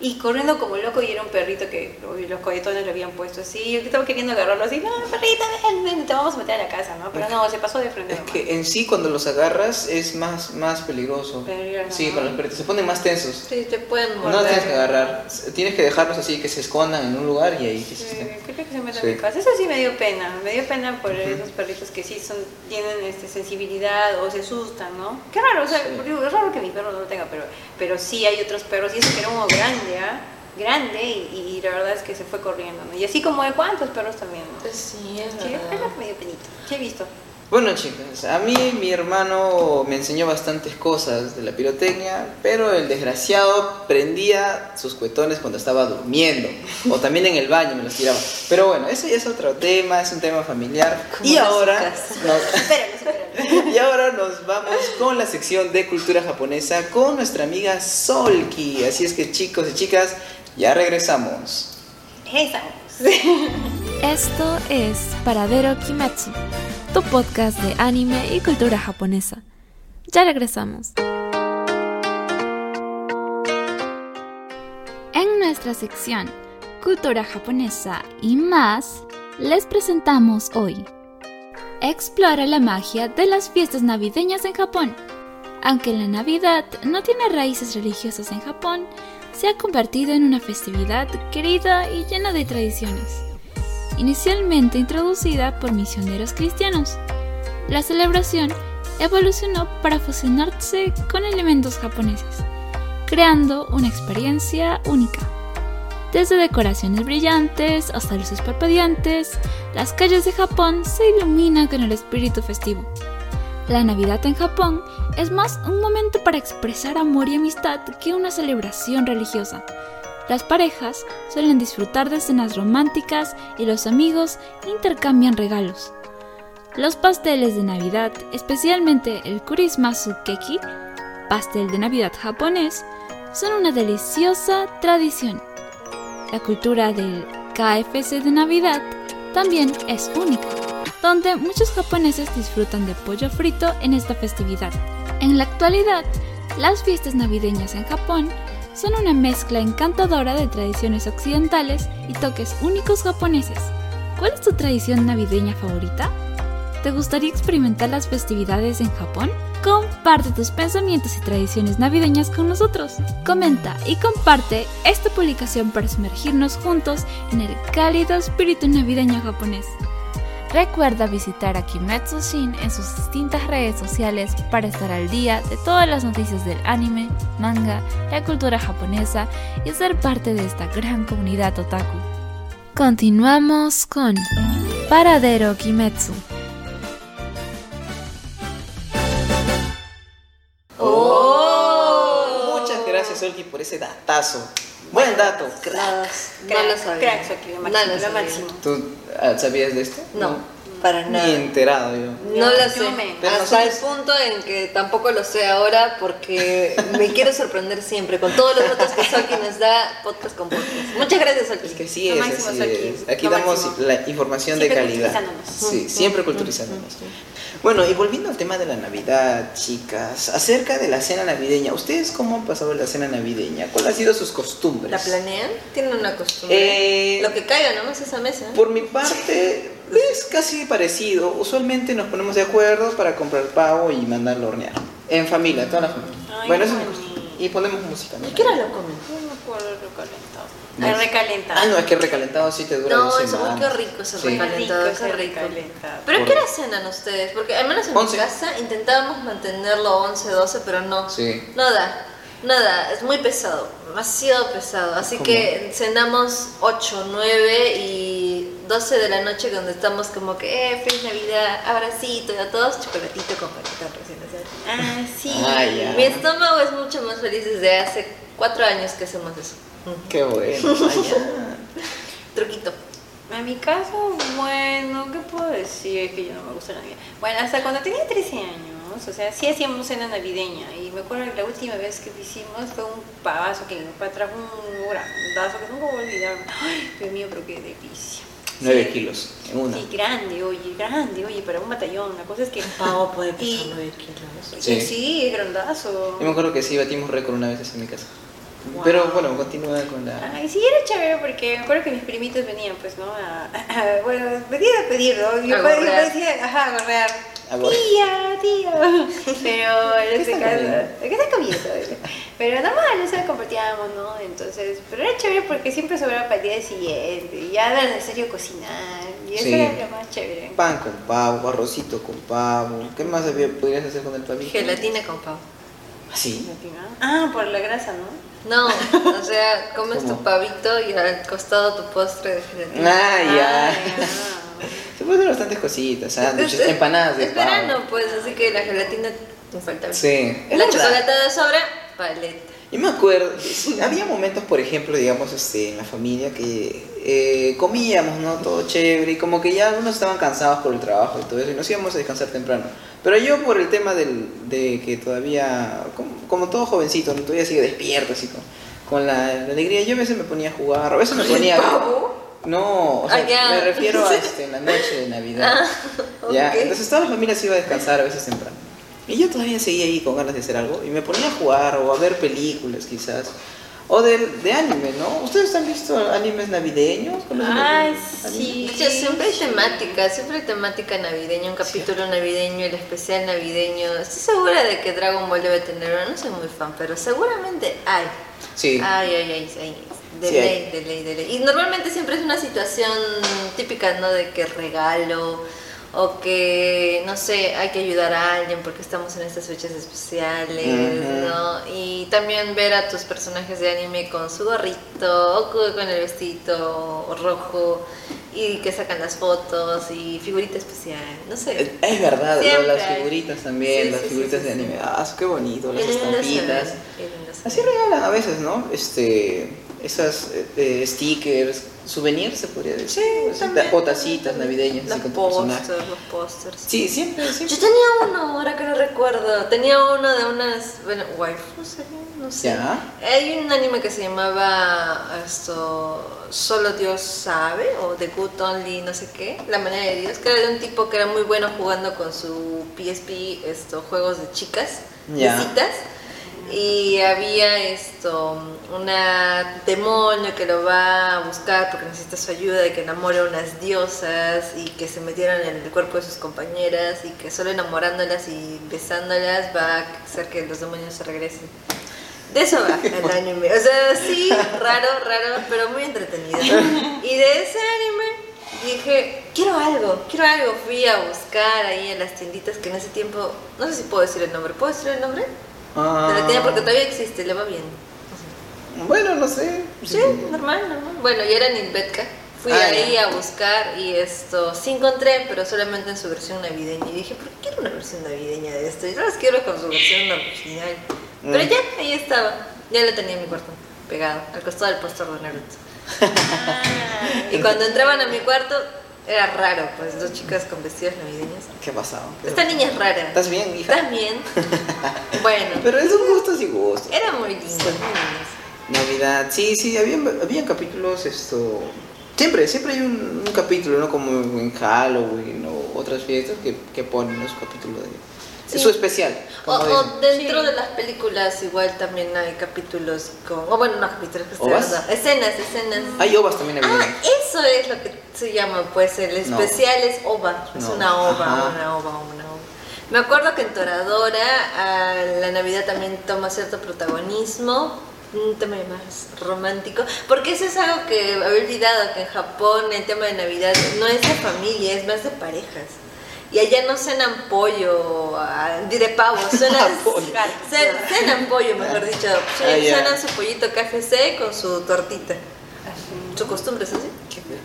y corriendo como loco y era un perrito que los colletones lo habían puesto así, yo estaba queriendo agarrarlo así, no, perrita, ven, te vamos a meter a la casa, ¿no? Pero no, se pasó de frente. Es que en sí cuando los agarras es más, más peligroso. sí, con los perritos, se ponen más tensos. Sí, te pueden morder. No tienes que agarrar, tienes que dejarlos así, que se escondan en un lugar y ahí que sí, Creo que se meten en mi casa. Eso sí me dio pena, me dio pena por esos perritos que sí son, tienen este, sensibilidad o se asustan, ¿no? Qué raro, o sea, es raro que mi perro no lo tenga, pero, pero sí hay otros perros, y eso que era uno grande, ¿ah? grande y, la verdad es que se fue corriendo, ¿no? Y así como de cuántos perros también, ¿no? Pues sí, es verdad. Sí, medio penito. ¿Qué he visto? Bueno chicas, a mí mi hermano me enseñó bastantes cosas de la pirotecnia, pero el desgraciado prendía sus cuetones cuando estaba durmiendo, o también en el baño me los tiraba. Pero bueno, eso ya es otro tema, es un tema familiar. Y ahora, nos, y ahora nos vamos con la sección de cultura japonesa con nuestra amiga Solki. Así es que chicos y chicas, ya regresamos. Esto es Paradero Kimetsu tu podcast de anime y cultura japonesa. Ya regresamos. En nuestra sección Cultura japonesa y más, les presentamos hoy. Explora la magia de las fiestas navideñas en Japón. Aunque la Navidad no tiene raíces religiosas en Japón, se ha convertido en una festividad querida y llena de tradiciones inicialmente introducida por misioneros cristianos. La celebración evolucionó para fusionarse con elementos japoneses, creando una experiencia única. Desde decoraciones brillantes hasta luces parpadeantes, las calles de Japón se iluminan con el espíritu festivo. La Navidad en Japón es más un momento para expresar amor y amistad que una celebración religiosa. Las parejas suelen disfrutar de escenas románticas y los amigos intercambian regalos. Los pasteles de Navidad, especialmente el Kurismasu Keki, pastel de Navidad japonés, son una deliciosa tradición. La cultura del KFC de Navidad también es única, donde muchos japoneses disfrutan de pollo frito en esta festividad. En la actualidad, las fiestas navideñas en Japón son una mezcla encantadora de tradiciones occidentales y toques únicos japoneses. ¿Cuál es tu tradición navideña favorita? ¿Te gustaría experimentar las festividades en Japón? Comparte tus pensamientos y tradiciones navideñas con nosotros. Comenta y comparte esta publicación para sumergirnos juntos en el cálido espíritu navideño japonés. Recuerda visitar a Kimetsu Shin en sus distintas redes sociales para estar al día de todas las noticias del anime, manga, la cultura japonesa y ser parte de esta gran comunidad otaku. Continuamos con Paradero Kimetsu. Oh, muchas gracias, Olgi, por ese datazo. Buen dato, crack. No lo sabía. Lo No máximo, lo lo sabía. máximo. ¿Tú ah, sabías de esto? No, para Ni nada. enterado yo. No lo Yo sé. me- Pero Hasta el punto en que tampoco lo sé ahora porque me quiero sorprender siempre con todos los datos que Solki nos da podcast con podcast. Muchas gracias, Solki. Es que sí Lo es, máximo, así Solki, es. Aquí lo damos máximo. la información de calidad. culturizándonos. Sí, siempre culturizándonos. Bueno, y volviendo al tema de la Navidad, chicas, acerca de la cena navideña, ¿ustedes cómo han pasado la cena navideña? ¿Cuáles han sido sus costumbres? ¿La planean? Tienen una costumbre. Eh, Lo que caiga, ¿no? Es esa mesa. Por mi parte, es casi parecido. Usualmente nos ponemos de acuerdo para comprar pavo y mandarlo a hornear. En familia, toda la familia. Ay, bueno, eso es. Y ponemos música. ¿no? ¿Y qué hora lo comen? No me acuerdo recalentado. No. Ay, recalentado. Ah, no, es que recalentado sí te dura No, dos eso, qué rico ese Sí. recalentado, Rico qué rico. recalentado. ¿Pero qué hora cenan ustedes? Porque al menos en Once. mi casa intentábamos mantenerlo 11, 12, pero no. Sí. No da, no da, es muy pesado, demasiado pesado. Así ¿Cómo? que cenamos 8, 9 y 12 de la noche donde estamos como que, eh, feliz Navidad, abracito y a todos, chocolatito con panita recién. Ah, sí. Ah, ya. Mi estómago es mucho más feliz desde hace 4 años que hacemos eso. Qué bueno. vaya. Truquito. En mi caso, bueno, ¿qué puedo decir? Que yo no me gusta la Navidad. Bueno, hasta cuando tenía 13 años, o sea, sí hacíamos cena navideña. Y me acuerdo que la última vez que lo hicimos fue un pavazo que mi papá trajo un grandazo que nunca voy a olvidar. Ay, Dios mío, pero qué delicia. Nueve Sí. kilos en una. Sí, grande, oye, grande, oye, para un batallón. La cosa es que. Pavo puede pesar Y- nueve kilos. Sí. Sí, grandazo. Yo me acuerdo que sí batimos récord una vez en mi casa. Wow. Pero bueno, continúa con la. Ay, sí, era chévere porque me acuerdo que mis primitos venían, pues, ¿no? A, a- bueno, venían a pedir, ¿no? Yo, gorrear. decía, ajá, a gorrear. A gorrear. Tía, tía. Pero en este caso? ¿qué está comiendo? Pero normal, o sea, compartíamos, ¿no? Entonces, pero era chévere porque siempre sobraba para el día siguiente. Y ya era necesario cocinar. Y eso Sí. era lo más chévere. Pan con pavo, arrocito con pavo. ¿Qué más había, podrías hacer con el pavito? Gelatina con pavo. ¿Sí? Ah, por la grasa, ¿no? No, o sea, comes ¿Cómo? tu pavito y al costado tu postre de gelatina. Ah, ya. Ah, Se pueden hacer bastantes cositas, sándwiches, Es- es- empanadas de Es pavo. pues, así que la gelatina infaltable. Sí. Es La verdad. chocolatada sobra, paleta. Y me acuerdo, sí, había momentos, por ejemplo, digamos, este, en la familia que eh, comíamos, ¿no? Todo chévere, y como que ya algunos estaban cansados por el trabajo y todo eso, y nos íbamos a descansar temprano. Pero yo por el tema del, de que todavía, como, como todo jovencito, ¿no? todavía sigue despierto, así con, con la, la alegría, yo a veces me ponía a jugar, a veces me ponía... No, o sea, Ah, ya. me refiero a este, la noche de Navidad. Ah, Ya, ok. entonces toda la familia se iba a descansar a veces temprano. Y yo todavía seguía ahí con ganas de hacer algo y me ponía a jugar o a ver películas quizás. O de, de anime, ¿no? ¿Ustedes han visto animes navideños? ¿Conocen Ay, algún sí. De hecho, siempre hay temática, siempre hay temática navideña, un capítulo navideño, el especial navideño. Estoy segura de que Dragon Ball debe tener uno, no soy muy fan, pero seguramente hay. Sí. Ay, ay, ay, ay. De Sí, ley, de ley, de ley. Y normalmente siempre es una situación típica, ¿no? De que regalo o que, no sé, hay que ayudar a alguien porque estamos en estas fechas especiales. ¿no? Y también ver a tus personajes de anime con su gorrito o co- con el vestido rojo y que sacan las fotos y figurita especial, no sé. es verdad, las figuritas también, Sí, las sí, figuritas sí, de anime. Ah, qué bonito, las estampitas. Así regalan a veces, ¿no? Este, esas eh, eh, stickers, souvenirs se podría decir. Así, también. O tacitas navideñas así Los pósters, los pósters. Sí, siempre, Yo siempre. tenía uno, ahora que no recuerdo. Tenía uno de unas, bueno, waifus, ¿eh? no sé. Ya. Hay un anime que se llamaba esto, Solo Dios sabe, o The Good Only, no sé qué, La manera de Dios, que era de un tipo que era muy bueno jugando con su PSP, esto, juegos de chicas, Ya. de citas. Y había esto, una demonio que lo va a buscar porque necesita su ayuda y que enamora a unas diosas y que se metieron en el cuerpo de sus compañeras y que solo enamorándolas y besándolas va a hacer que los demonios se regresen. De eso va el anime. O sea, sí, raro, raro, pero muy entretenido. Y de ese anime dije, quiero algo, quiero algo. Fui a buscar ahí en las tienditas que en ese tiempo, no sé si puedo decir el nombre, ¿puedo decir el nombre? Ah, la porque todavía existe, le va bien. Bueno, no sé. Sí, normal, normal. Bueno, y era en Invetka. Fui Ah, ahí ya. a buscar y esto sí encontré, pero solamente en su versión navideña. Y dije, ¿por qué quiero una versión navideña de esto? Yo las quiero con su versión original. Pero Mm. ya, ahí estaba. Ya lo tenía en mi cuarto, pegado, al costado del póster de Naruto. y cuando entraban a mi cuarto, era raro, pues dos chicas con vestidos navideños. ¿Qué pasaba? Esta niña es rara. ¿Estás bien, hija? ¿Estás bien? bueno. Pero es un gusto y gustos. Era muy lindo. Navidad, sí, sí, había, había capítulos, esto... Siempre, siempre hay un, un, capítulo, ¿no? Como en Halloween o otras fiestas que, que ponen los capítulos de... Sí. Es su especial. O, o, dentro sí. de las películas igual también hay capítulos con... O bueno, no capítulos, ¿Ovas? escenas, escenas. Hay ovas también. Ah, eso es lo que se llama, pues el especial no. es ova. Es no. una ova, Ajá. una ova, una ova. Me acuerdo que en Toradora la Navidad también toma cierto protagonismo un tema más romántico, porque eso es algo que había olvidado, que en Japón el tema de Navidad no es de familia, es más de parejas. Y allá no cenan pollo, uh, diré pavo, cenan, cenan pollo, mejor dicho. Ah, yeah. Cenan su pollito KFC con su tortita. Su costumbre es así.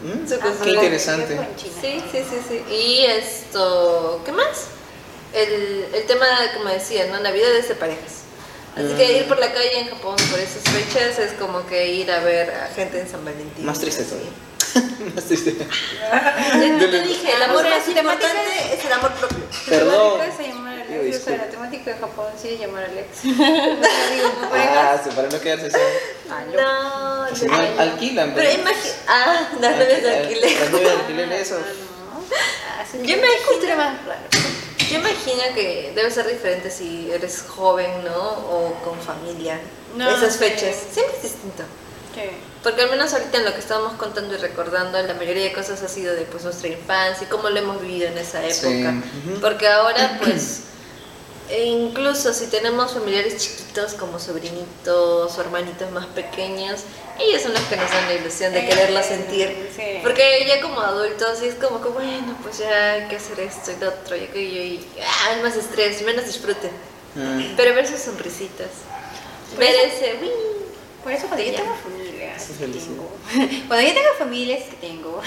¿Mm? Su costumbre. Qué interesante. Sí, sí, sí, sí. Y esto, ¿qué más? El, el tema, como decía, ¿no? Navidad es de parejas. Así que ir por la calle en Japón por esas fechas es como que ir a ver a gente en San Valentín. Más triste todavía. Más triste. Yo te dije, el amor más importante es el amor propio. Perdón. Alex, o sea, la temática de Japón sí es llamar a Alex. ah, sí, para no quedarse solo. Ah, no, si no, alquilan. Pero imagínate. Ah, las de alquiler. Las de alquiler, eso. Yo me imagino más raro. Yo imagino que debe ser diferente si eres joven, ¿no? O con familia. No, Esas fechas. Sí. Siempre es distinto. Sí. Porque al menos ahorita en lo que estábamos contando y recordando, la mayoría de cosas ha sido de pues, nuestra infancia y cómo lo hemos vivido en esa época. Sí. Uh -huh. Porque ahora, pues, e incluso si tenemos familiares chiquitos como sobrinitos o hermanitos más pequeños, ellos son los que nos dan la ilusión de quererlo sentir. Sí. Porque ya como adultos sí es como que, bueno, pues ya hay que hacer esto y lo otro, y aquello, y ah, más estrés, menos disfrute. Mm. Pero ver sus sonrisitas, ver ese, uy, Por eso cuando yo Ya. Eso es cuando yo tenga familia, es que tengo,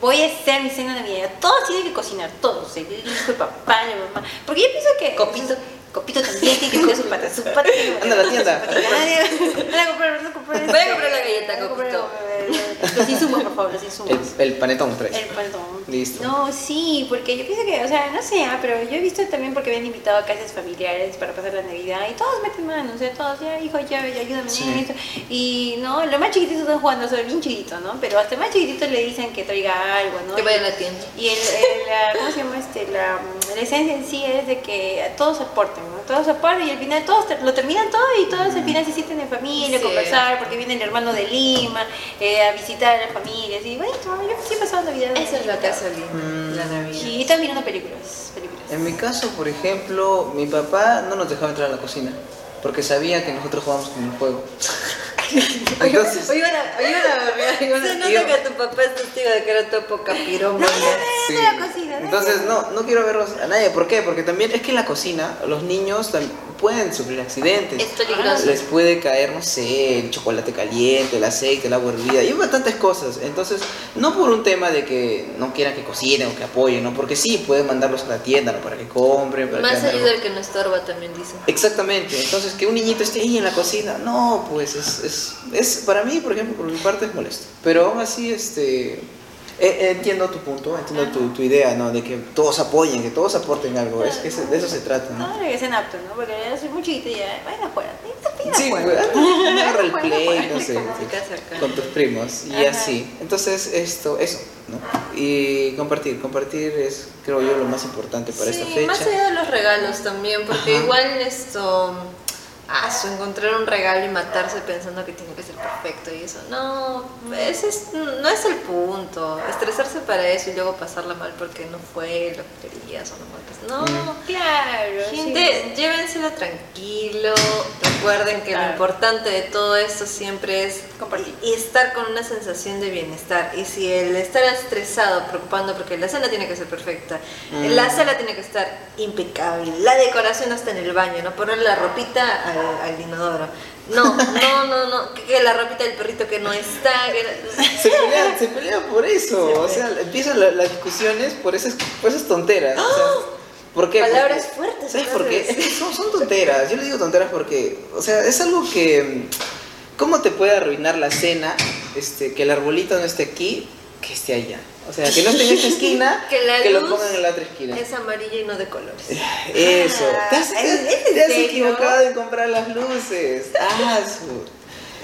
voy a hacer mi cena navideña. Todos tienen que cocinar, todos, el hijo, el papá, la mamá. Porque yo pienso que... Copito. Copito también tiene que cuidar su pata, su pata. Anda a la tienda. Anda a comprar, anda a comprar. Voy a comprar la galleta, Copito. eh, Los insumos, por favor, los insumos. El, el panetón. El panetón. Listo. No, sí, porque yo pienso que, o sea, no sé, ah, pero yo he visto también porque me han invitado a casas familiares para pasar la Navidad y todos meten mano, o sea, todos, ya, hijo, ya, ya ayúdame Sí. en esto. Y, no, los más chiquititos están jugando, son bien chiquitos, ¿no? Pero hasta más chiquititos le dicen que traiga algo, ¿no? Que vaya a la tienda. Y el, el- la, ¿cómo se llama este? La, la esencia en sí es de que todos aporten, ¿no? Todos aporten y al final todos te- lo terminan todo y todos al final se sienten en familia, Sí. conversar, porque viene el hermano de Lima eh, a visitar a las familias. Y bueno, yo sí he pasado Navidad. Eso es lo que Mm. la Navidad. Y están mirando películas. películas. En mi caso, por ejemplo, mi papá no nos dejaba entrar a la cocina porque sabía que nosotros jugábamos con el fuego. Entonces, Oye, que tu papá es testigo de que era sí. la cocina, ¿no? Entonces, no, no quiero verlos a nadie. ¿Por qué? Porque también es que en la cocina los niños pueden sufrir accidentes. Es peligroso. Les puede caer, no sé, el chocolate caliente, el aceite, el agua hervida, y bastantes cosas. Entonces, no por un tema de que no quieran que cocinen o que apoyen, ¿no? Porque sí, pueden mandarlos a la tienda ¿no? para que compren, para Más que ayuda el que no estorba, también dicen. Exactamente, entonces que un niñito esté ahí en la cocina, no, pues es, es, es para mí, por ejemplo, por mi parte es molesto. Pero aún así, este, eh, eh, entiendo tu punto, entiendo tu, tu idea, ¿no? De que todos apoyen, que todos aporten algo, es que de eso se trata, ¿no? No, que sean aptos, ¿no? Porque yo soy muy chiquita y ya, vayan afuera. Sí, afuera. agarra el play, no sé, acá. con tus primos y Ajá. así. Entonces, esto, eso, ¿no? Y compartir, compartir es, creo yo, lo más importante para esta Sí, fecha. más allá de los regalos también, porque Ajá. igual esto, ah, su encontrar un regalo y matarse pensando que tiene que ser perfecto y eso, no, ese es, no es el punto, estresarse para eso y luego pasarla mal porque no fue lo que querías o no, pues no. Mm. Claro, Gente, llévenselo tranquilo, recuerden que lo importante de todo esto siempre es Compartir. y estar con una sensación de bienestar. Y si el estar estresado, preocupando porque la cena tiene que ser perfecta, Mm. la sala tiene que estar impecable, la decoración hasta en el baño, no ponerle la ropita al, al inodoro. No, no, no, no, que, que la ropita del perrito que no está. que- Se pelean, se pelean por eso, o sea, empiezan la- las discusiones por esas, por esas tonteras. o sea, ¿Por qué? Palabras fuertes. ¿Sabes por qué? Es que son, son tonteras. Yo le digo tonteras porque, o sea, es algo que. ¿Cómo te puede arruinar la cena este, que el arbolito no esté aquí, que esté allá? O sea, que no esté en esta esquina, Que la lo luz pongan en la otra esquina. Es amarilla y no de colores. Eso. Ah, te has, equivocado en comprar las luces. Ah, su-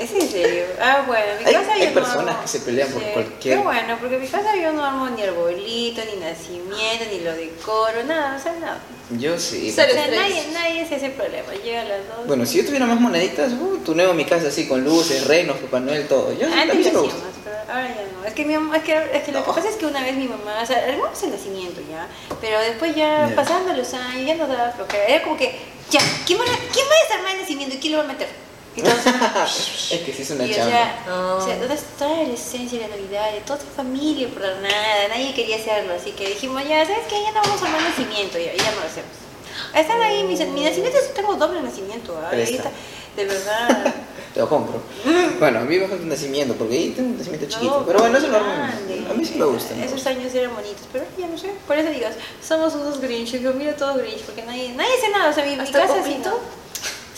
¿Es en serio? Ah, bueno, en mi Hay- casa hay yo personas que se pelean por cualquier- Qué bueno, porque en mi casa yo no armo ni arbolito, ni nacimiento, ni lo decoro, nada, o sea, nada. Yo sí. O sea, nadie, nadie se hace problema. Llega a las dos. Bueno, si yo tuviera más moneditas, uh, tuneo mi casa así con luces, renos, Papá Noel, todo. Yo, Antes sí lo ahora ya no. Es que mi mamá, es que, es que lo que No. pasa es que una vez mi mamá, o sea, armamos el nacimiento ya, pero después ya Ya. pasando los años ya no daba flojera. Era como que, ya, ¿quién va, a, ¿quién va a desarmar el nacimiento y quién lo va a meter? Entonces, Es que sí es una y, o chamba. sea, Ah. o sea, toda, toda la esencia de la Navidad, de toda tu familia por nada, nadie quería hacerlo, así que dijimos, ya, ¿sabes qué? Ya no vamos a armar nacimiento, ya, ya no lo hacemos. Están ahí, mis, mi nacimiento, yo tengo doble nacimiento, ¿ah? Ahí Presta. está, de verdad. Te lo compro. Bueno, a mí me falta un nacimiento, porque ahí tengo un nacimiento chiquito. No, pero bueno, eso lo. A mí sí me gusta. Esos años eran bonitos, pero ya no sé. Por eso digo, somos unos Grinch. Yo mira todo Grinch, porque nadie, nadie hace nada. O sea, mi, mi ¿Hasta casa? ¿no?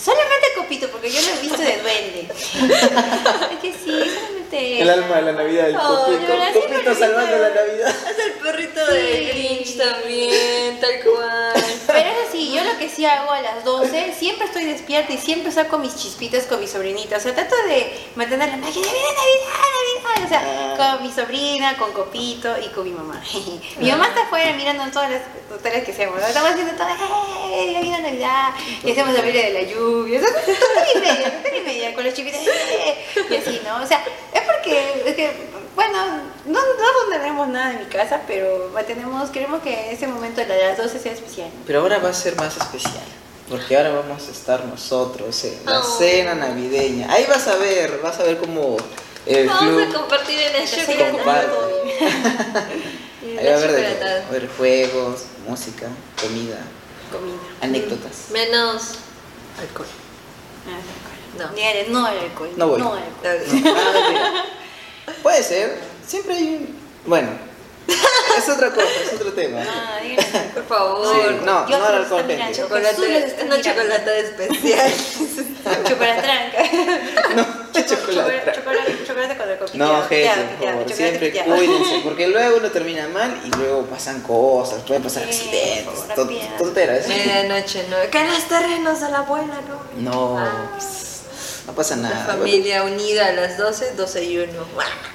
Solamente Copito, porque yo lo he visto de duende. es que sí, solamente. El alma de la Navidad, el Oh, copito. de verdad, sí, Copito salvando la Navidad. Es el perrito de. Grinch también, tal cual. Que sí hago a las 12, siempre estoy despierta y siempre saco mis chispitas con mi sobrinita. O sea, trato de mantener la magia de Navidad, Navidad, Navidad. O sea, Ah. con mi sobrina, con Copito y con mi mamá. mi mamá está afuera mirando todas las tonterías que hacemos. ¿no? Estamos haciendo todo, ¡eh! ¡Ya viene Navidad! Y hacemos la de la lluvia. O sea, y media, y media, con las chispitas, ¡eh! Y así, ¿no? O sea, es porque, es que, bueno, no, no tenemos nada en mi casa, pero tenemos, queremos que ese momento de las 12 sea especial. Pero ahora va a ser más especial. Porque ahora vamos a estar nosotros en la Oh. cena navideña. Ahí vas a ver, vas a ver cómo el Vamos a club. compartir en el show. Ahí va a haber de a haber juegos, música, comida, Comida. anécdotas. Menos alcohol. Ah. No. Al- no al alcohol. No voy. No al alcohol. No. Puede ser, siempre hay un. Bueno, es otra cosa, es otro tema. Díganle. Por favor. Sí, no, Yo no al alcohol, gente. mirando. Chocolate, una chocolate especial. Chocolatranca. No, chocolate. Chocolate, chocolate con el. No, gente, por favor, siempre cuídense, porque luego uno termina mal y luego pasan cosas, pueden pasar Sí, accidentes, tonteras. Medianoche, ¿no? Que en los terrenos de la abuela, ¿no? No, Ah. No pasa La nada. familia unida a las 12, 12 y 1.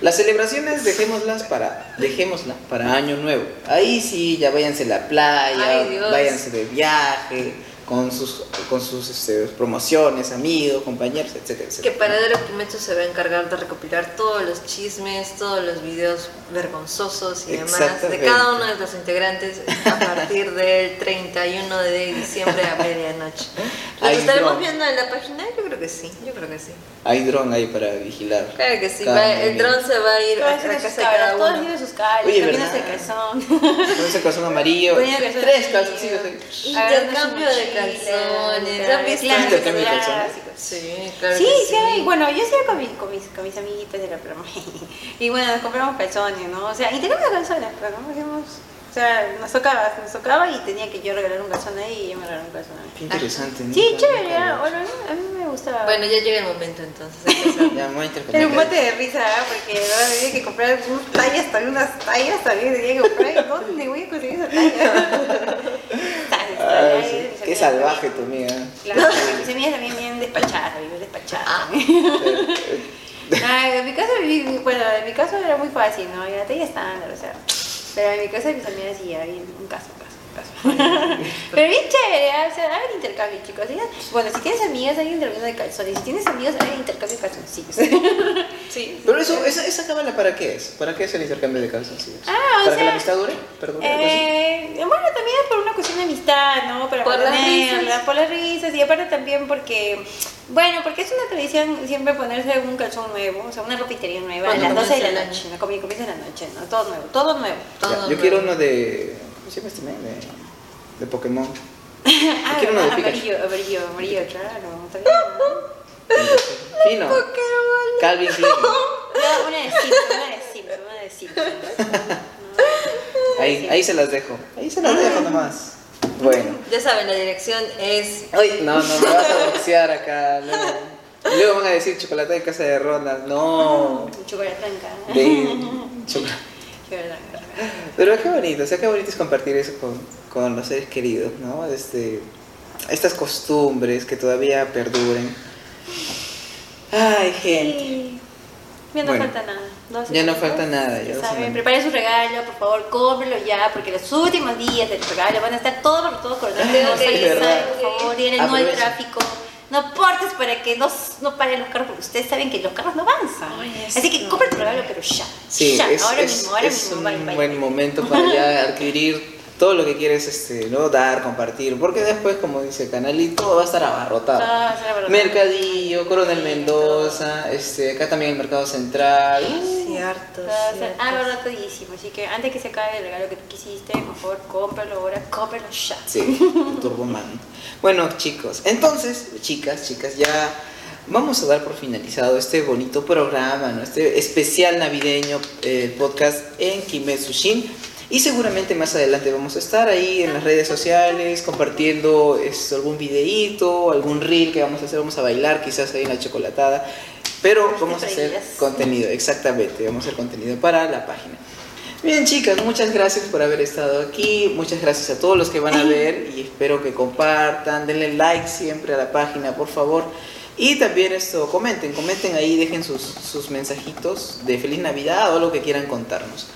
Las celebraciones dejémoslas para, dejémosla para año nuevo. Ahí sí, ya váyanse a la playa, Ay, váyanse de viaje, con sus, con sus este, promociones, amigos, compañeros, etcétera, Que etcétera. Paradero Pimecho se va a encargar de recopilar todos los chismes, todos los videos vergonzosos y demás de cada uno de los integrantes a partir del 31 de diciembre a medianoche. ¿Lo estaremos no. viendo en la página? Yo creo que sí, yo creo que sí. Hay dron ahí para vigilar. Claro que sí, va- el dron se va a ir a Todos la tienen sus casa de cada caras, todos uno. tienen sus caras, Oye, también hasta el calzón. Con ese calzón amarillo, tres calzoncillos. Intercambio de calzones, Intercambio de calzones. Sí, claro Sí, que sí, hay. bueno, yo sí con, mi- con, mis, con mis amiguitas de la promo. y bueno, nos compramos calzones, ¿no? O sea, intercambio de calzones, pero no hacíamos. O sea, nos tocaba, nos tocaba y tenía que yo regalar un calzón ahí y yo me regalé un calzón ahí. Qué interesante. Sí, nunca- chévere, ah, bueno, a mí me gustaba. Bueno, ya llega el momento entonces. Ya, intercambiar. Era un bote de risa, ¿ah? porque ahora tenía que comprar unas tallas, también unas tallas, también tenía que comprar. ¿y ¿Dónde voy a conseguir esa talla? Ay, sí, Qué salvaje tu amiga. Claro, mis amigas también vienen despachadas, viven despachadas. Ah. Ay, en mi caso, viví- bueno, en mi caso era muy fácil, ¿no? Y la talla estándar, o sea. Pero en mi caso, mis amigas sí, había un caso, un caso, un caso. Pero bien chévere, o sea, hagan intercambio, chicos. Bueno, si tienes amigas, hagan intercambio de calzones. Si tienes amigos, hagan intercambio de calzoncillos. Sí. Pero eso, esa, esa cábala para qué es? ¿Para qué es el intercambio de calzoncillos? Ah, o ¿Para que la amistad dure? Perdón. Eh, bueno, también es por una cuestión de amistad, ¿no? Para Por las mantenerla, risas. por las risas y aparte también porque, bueno, porque es una tradición siempre ponerse un calzón nuevo, o sea, una ropa interior nueva a las 12 de la noche, ¿no? Como comienza la noche, ¿no? Todo nuevo, todo nuevo. todo Ya, yo nuevo. quiero uno de. ¿Cómo se llama este? De, de Pokémon. Ah, quiero uno de amarillo, amarillo, amarillo, claro. Fino. Calvin Klein. No, una de Simpson, una de Simpson, una de Simpson. Ahí, ahí se las dejo. Ahí se las dejo nomás. Bueno. Ya saben, la dirección es. Ay, no, no, me vas a boxear acá. Luego, luego van a decir chocolate de casa de Ronald. No. Chocolate blanca. De chocolate. Pero qué bonito, o sea, qué bonito es compartir eso con, con los seres queridos, ¿no? Este, estas costumbres que todavía perduren. Ay, gente. Ya no falta nada. ya no falta nada. Ya saben, prepare su regalo, por favor, cómprelo ya, porque los últimos días del regalo van a estar todos, todos coordinados. por favor, y no hay tráfico. No portes para que no, no paren los carros, porque ustedes saben que los carros no avanzan. Así que compra tu regalo, pero ya. Sí, ya, es, ahora mismo, ahora es mismo. un buen momento para ya adquirir todo lo que quieres este, ¿no? dar, compartir, porque después, como dice Canalito, todo va a estar abarrotado. Mercadillo, Coronel Mendoza, este, acá también el Mercado Central. Cierto, cierto. Abarrotadísimo, así que antes que se acabe el regalo que tú quisiste, por favor, cómpralo ahora, cómpralo ya. Sí, Turboman. bueno, chicos, entonces, chicas, chicas, ya vamos a dar por finalizado este bonito programa, ¿no? este especial navideño eh, podcast en Kimetsu Shin. Y seguramente más adelante vamos a estar ahí en las redes sociales compartiendo esto, algún videíto, algún reel que vamos a hacer, vamos a bailar quizás ahí en la chocolatada. Pero vamos a hacer contenido, exactamente, vamos a hacer contenido para la página. Bien chicas, muchas gracias por haber estado aquí, muchas gracias a todos los que van a ver y espero que compartan, denle like siempre a la página, por favor. Y también esto, comenten, comenten ahí, dejen sus, sus mensajitos de feliz Navidad o lo que quieran contarnos.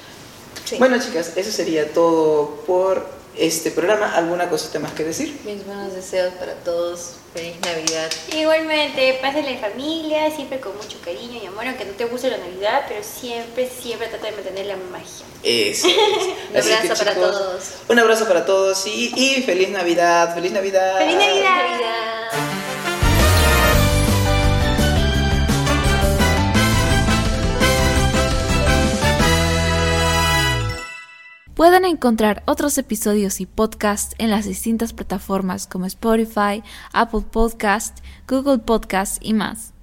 Bueno, chicas, eso sería todo por este programa. ¿Alguna cosita más que decir? Mis buenos deseos para todos. Feliz Navidad. Igualmente, pásenla en familia, siempre con mucho cariño y amor, aunque no te guste la Navidad, pero siempre, siempre trata de mantener la magia. Eso. un abrazo para todos. Un abrazo para todos y, y feliz Navidad. Feliz Navidad. Feliz Navidad. Feliz Navidad. Pueden encontrar otros episodios y podcasts en las distintas plataformas como Spotify, Apple Podcast, Google Podcast y más.